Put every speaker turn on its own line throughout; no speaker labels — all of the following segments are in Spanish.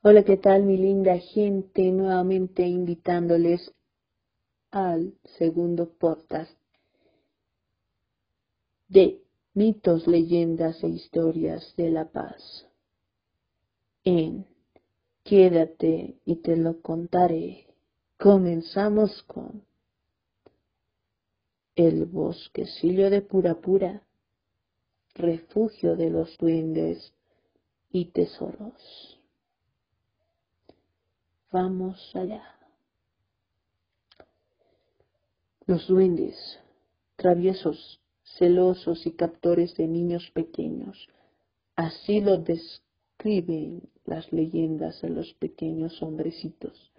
Hola, ¿qué tal mi linda gente? Nuevamente invitándoles al segundo podcast de mitos, leyendas e historias de la paz. En Quédate y te lo contaré. Comenzamos con el bosquecillo de Pura Pura, refugio de los duendes y tesoros. Vamos allá. Los duendes, traviesos, celosos y captores de niños pequeños, así lo describen las leyendas de los pequeños hombrecitos,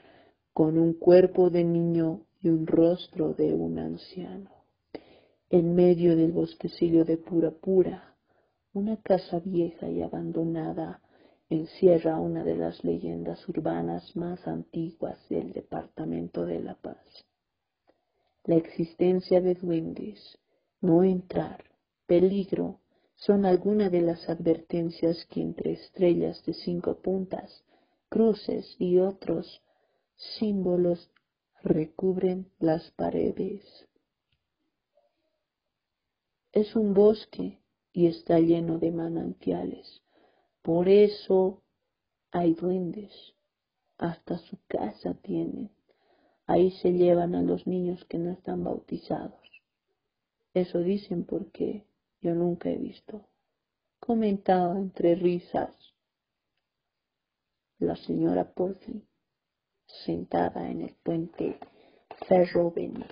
con un cuerpo de niño y un rostro de un anciano. En medio del bosquecillo de pura pura, una casa vieja y abandonada encierra una de las leyendas urbanas más antiguas del Departamento de La Paz. La existencia de duendes, no entrar, peligro, son algunas de las advertencias que entre estrellas de cinco puntas, cruces y otros símbolos recubren las paredes. Es un bosque y está lleno de manantiales por eso hay duendes. Hasta su casa tienen. Ahí se llevan a los niños que no están bautizados. Eso dicen porque yo nunca he visto. Comentaba entre risas la señora Porfi, sentada en el puente Ferroveni.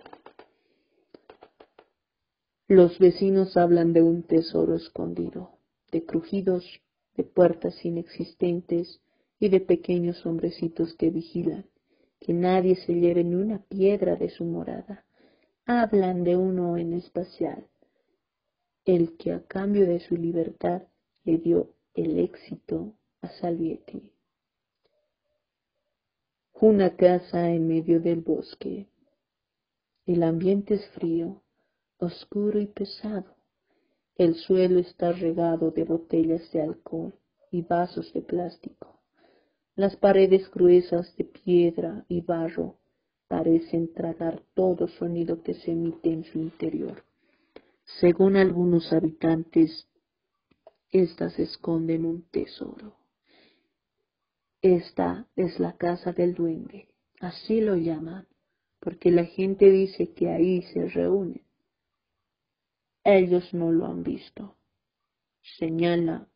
Los vecinos hablan de un tesoro escondido, de crujidos de puertas inexistentes y de pequeños hombrecitos que vigilan que nadie se lleve ni una piedra de su morada. Hablan de uno en especial, el que a cambio de su libertad le dio el éxito a Salvietti. Una casa en medio del bosque. El ambiente es frío, oscuro y pesado. El suelo está regado de botellas de alcohol y vasos de plástico. Las paredes gruesas de piedra y barro parecen tragar todo sonido que se emite en su interior. Según algunos habitantes, éstas esconden un tesoro. Esta es la casa del duende, así lo llaman, porque la gente dice que ahí se reúnen ellos no lo han visto, señala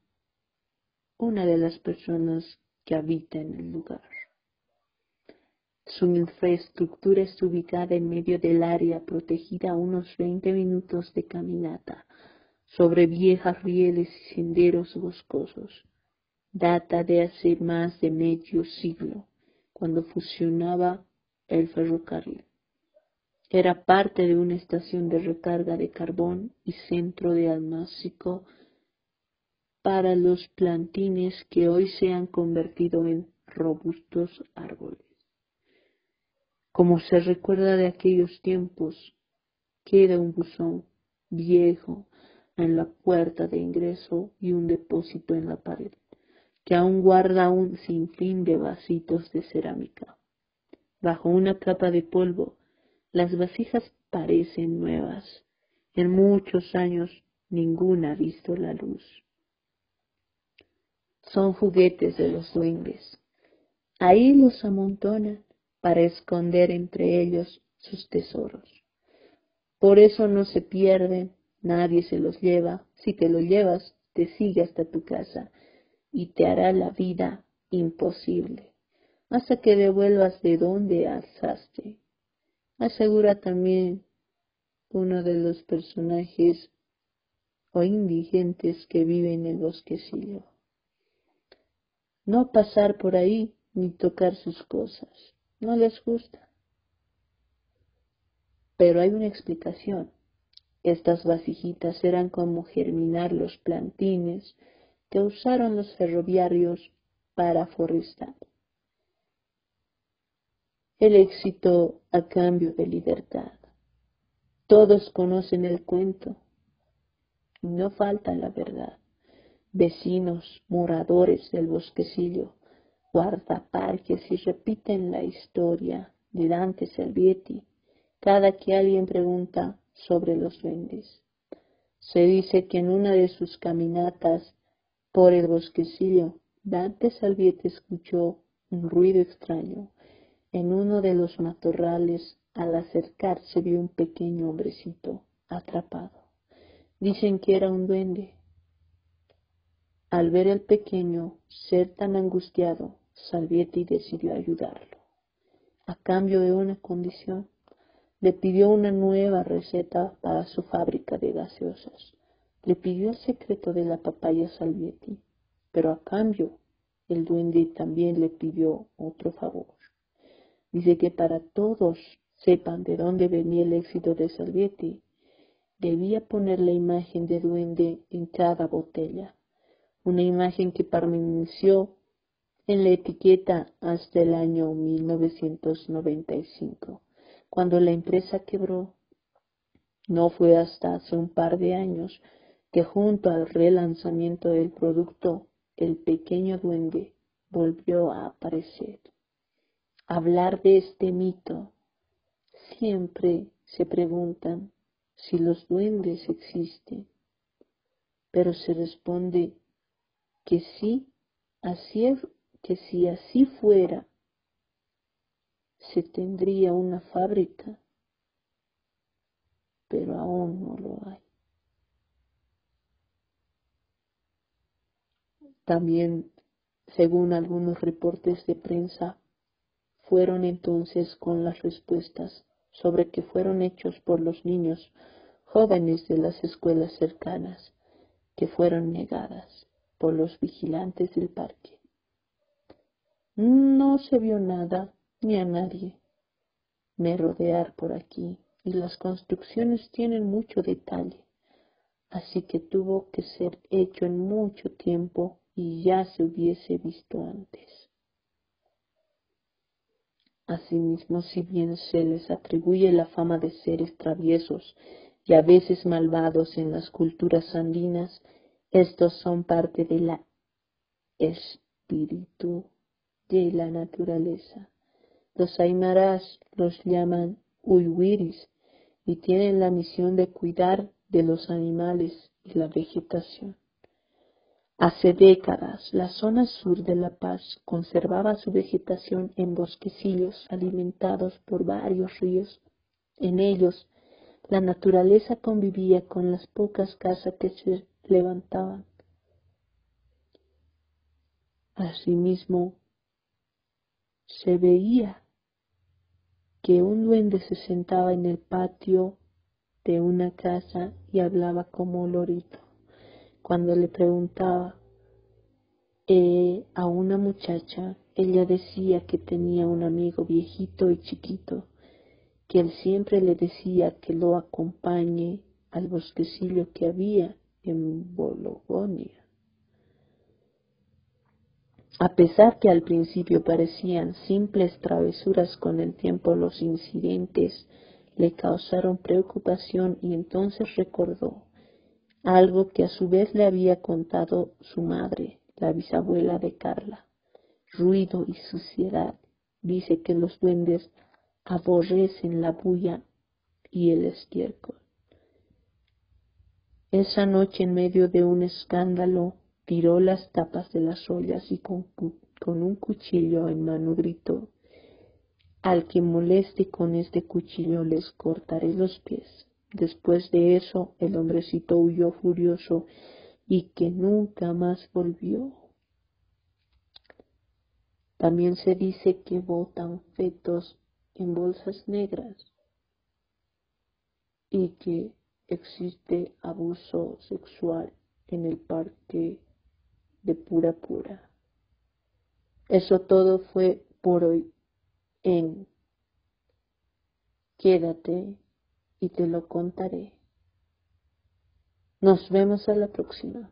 una de las personas que habita en el lugar. Su infraestructura está ubicada en medio del área protegida a unos 20 minutos de caminata sobre viejas rieles y senderos boscosos. Data de hace más de medio siglo, cuando fusionaba el ferrocarril. Era parte de una estación de recarga de carbón y centro de almacico para los plantines que hoy se han convertido en robustos árboles. Como se recuerda de aquellos tiempos, queda un buzón viejo en la puerta de ingreso y un depósito en la pared, que aún guarda un sinfín de vasitos de cerámica. Bajo una capa de polvo las vasijas parecen nuevas. En muchos años ninguna ha visto la luz. Son juguetes de los duendes. Ahí los amontonan para esconder entre ellos sus tesoros. Por eso no se pierden, nadie se los lleva. Si te lo llevas, te sigue hasta tu casa y te hará la vida imposible, hasta que devuelvas de donde alzaste asegura también uno de los personajes o indigentes que vive en el bosquecillo. No pasar por ahí ni tocar sus cosas, no les gusta. Pero hay una explicación. Estas vasijitas eran como germinar los plantines que usaron los ferroviarios para forestar el éxito a cambio de libertad. Todos conocen el cuento. No falta la verdad. Vecinos, moradores del bosquecillo, guardaparques y repiten la historia de Dante Salvietti cada que alguien pregunta sobre los duendes. Se dice que en una de sus caminatas por el bosquecillo, Dante Salvietti escuchó un ruido extraño. En uno de los matorrales, al acercarse, vio un pequeño hombrecito atrapado. Dicen que era un duende. Al ver al pequeño ser tan angustiado, Salvietti decidió ayudarlo. A cambio de una condición, le pidió una nueva receta para su fábrica de gaseosas. Le pidió el secreto de la papaya Salvietti, pero a cambio el duende también le pidió otro favor. Dice que para todos sepan de dónde venía el éxito de Salvietti, debía poner la imagen de duende en cada botella, una imagen que permaneció en la etiqueta hasta el año 1995, cuando la empresa quebró. No fue hasta hace un par de años que junto al relanzamiento del producto, el pequeño duende volvió a aparecer. Hablar de este mito siempre se preguntan si los duendes existen, pero se responde que sí, así es, que si así fuera, se tendría una fábrica, pero aún no lo hay. También, según algunos reportes de prensa, fueron entonces con las respuestas sobre que fueron hechos por los niños jóvenes de las escuelas cercanas, que fueron negadas por los vigilantes del parque. No se vio nada ni a nadie rodear por aquí y las construcciones tienen mucho detalle, así que tuvo que ser hecho en mucho tiempo y ya se hubiese visto antes. Asimismo, si bien se les atribuye la fama de seres traviesos y a veces malvados en las culturas andinas, estos son parte de la espíritu de la naturaleza. Los aymaras los llaman uywiris y tienen la misión de cuidar de los animales y la vegetación. Hace décadas, la zona sur de La Paz conservaba su vegetación en bosquecillos alimentados por varios ríos. En ellos, la naturaleza convivía con las pocas casas que se levantaban. Asimismo, se veía que un duende se sentaba en el patio de una casa y hablaba como lorito cuando le preguntaba eh, a una muchacha, ella decía que tenía un amigo viejito y chiquito, que él siempre le decía que lo acompañe al bosquecillo que había en Bologonia. A pesar que al principio parecían simples travesuras, con el tiempo los incidentes le causaron preocupación y entonces recordó algo que a su vez le había contado su madre, la bisabuela de Carla. Ruido y suciedad. Dice que los duendes aborrecen la bulla y el estiércol. Esa noche en medio de un escándalo tiró las tapas de las ollas y con, con un cuchillo en mano gritó, al que moleste con este cuchillo les cortaré los pies. Después de eso, el hombrecito huyó furioso y que nunca más volvió. También se dice que botan fetos en bolsas negras y que existe abuso sexual en el parque de Pura Pura. Eso todo fue por hoy en Quédate y te lo contaré. Nos vemos a la próxima.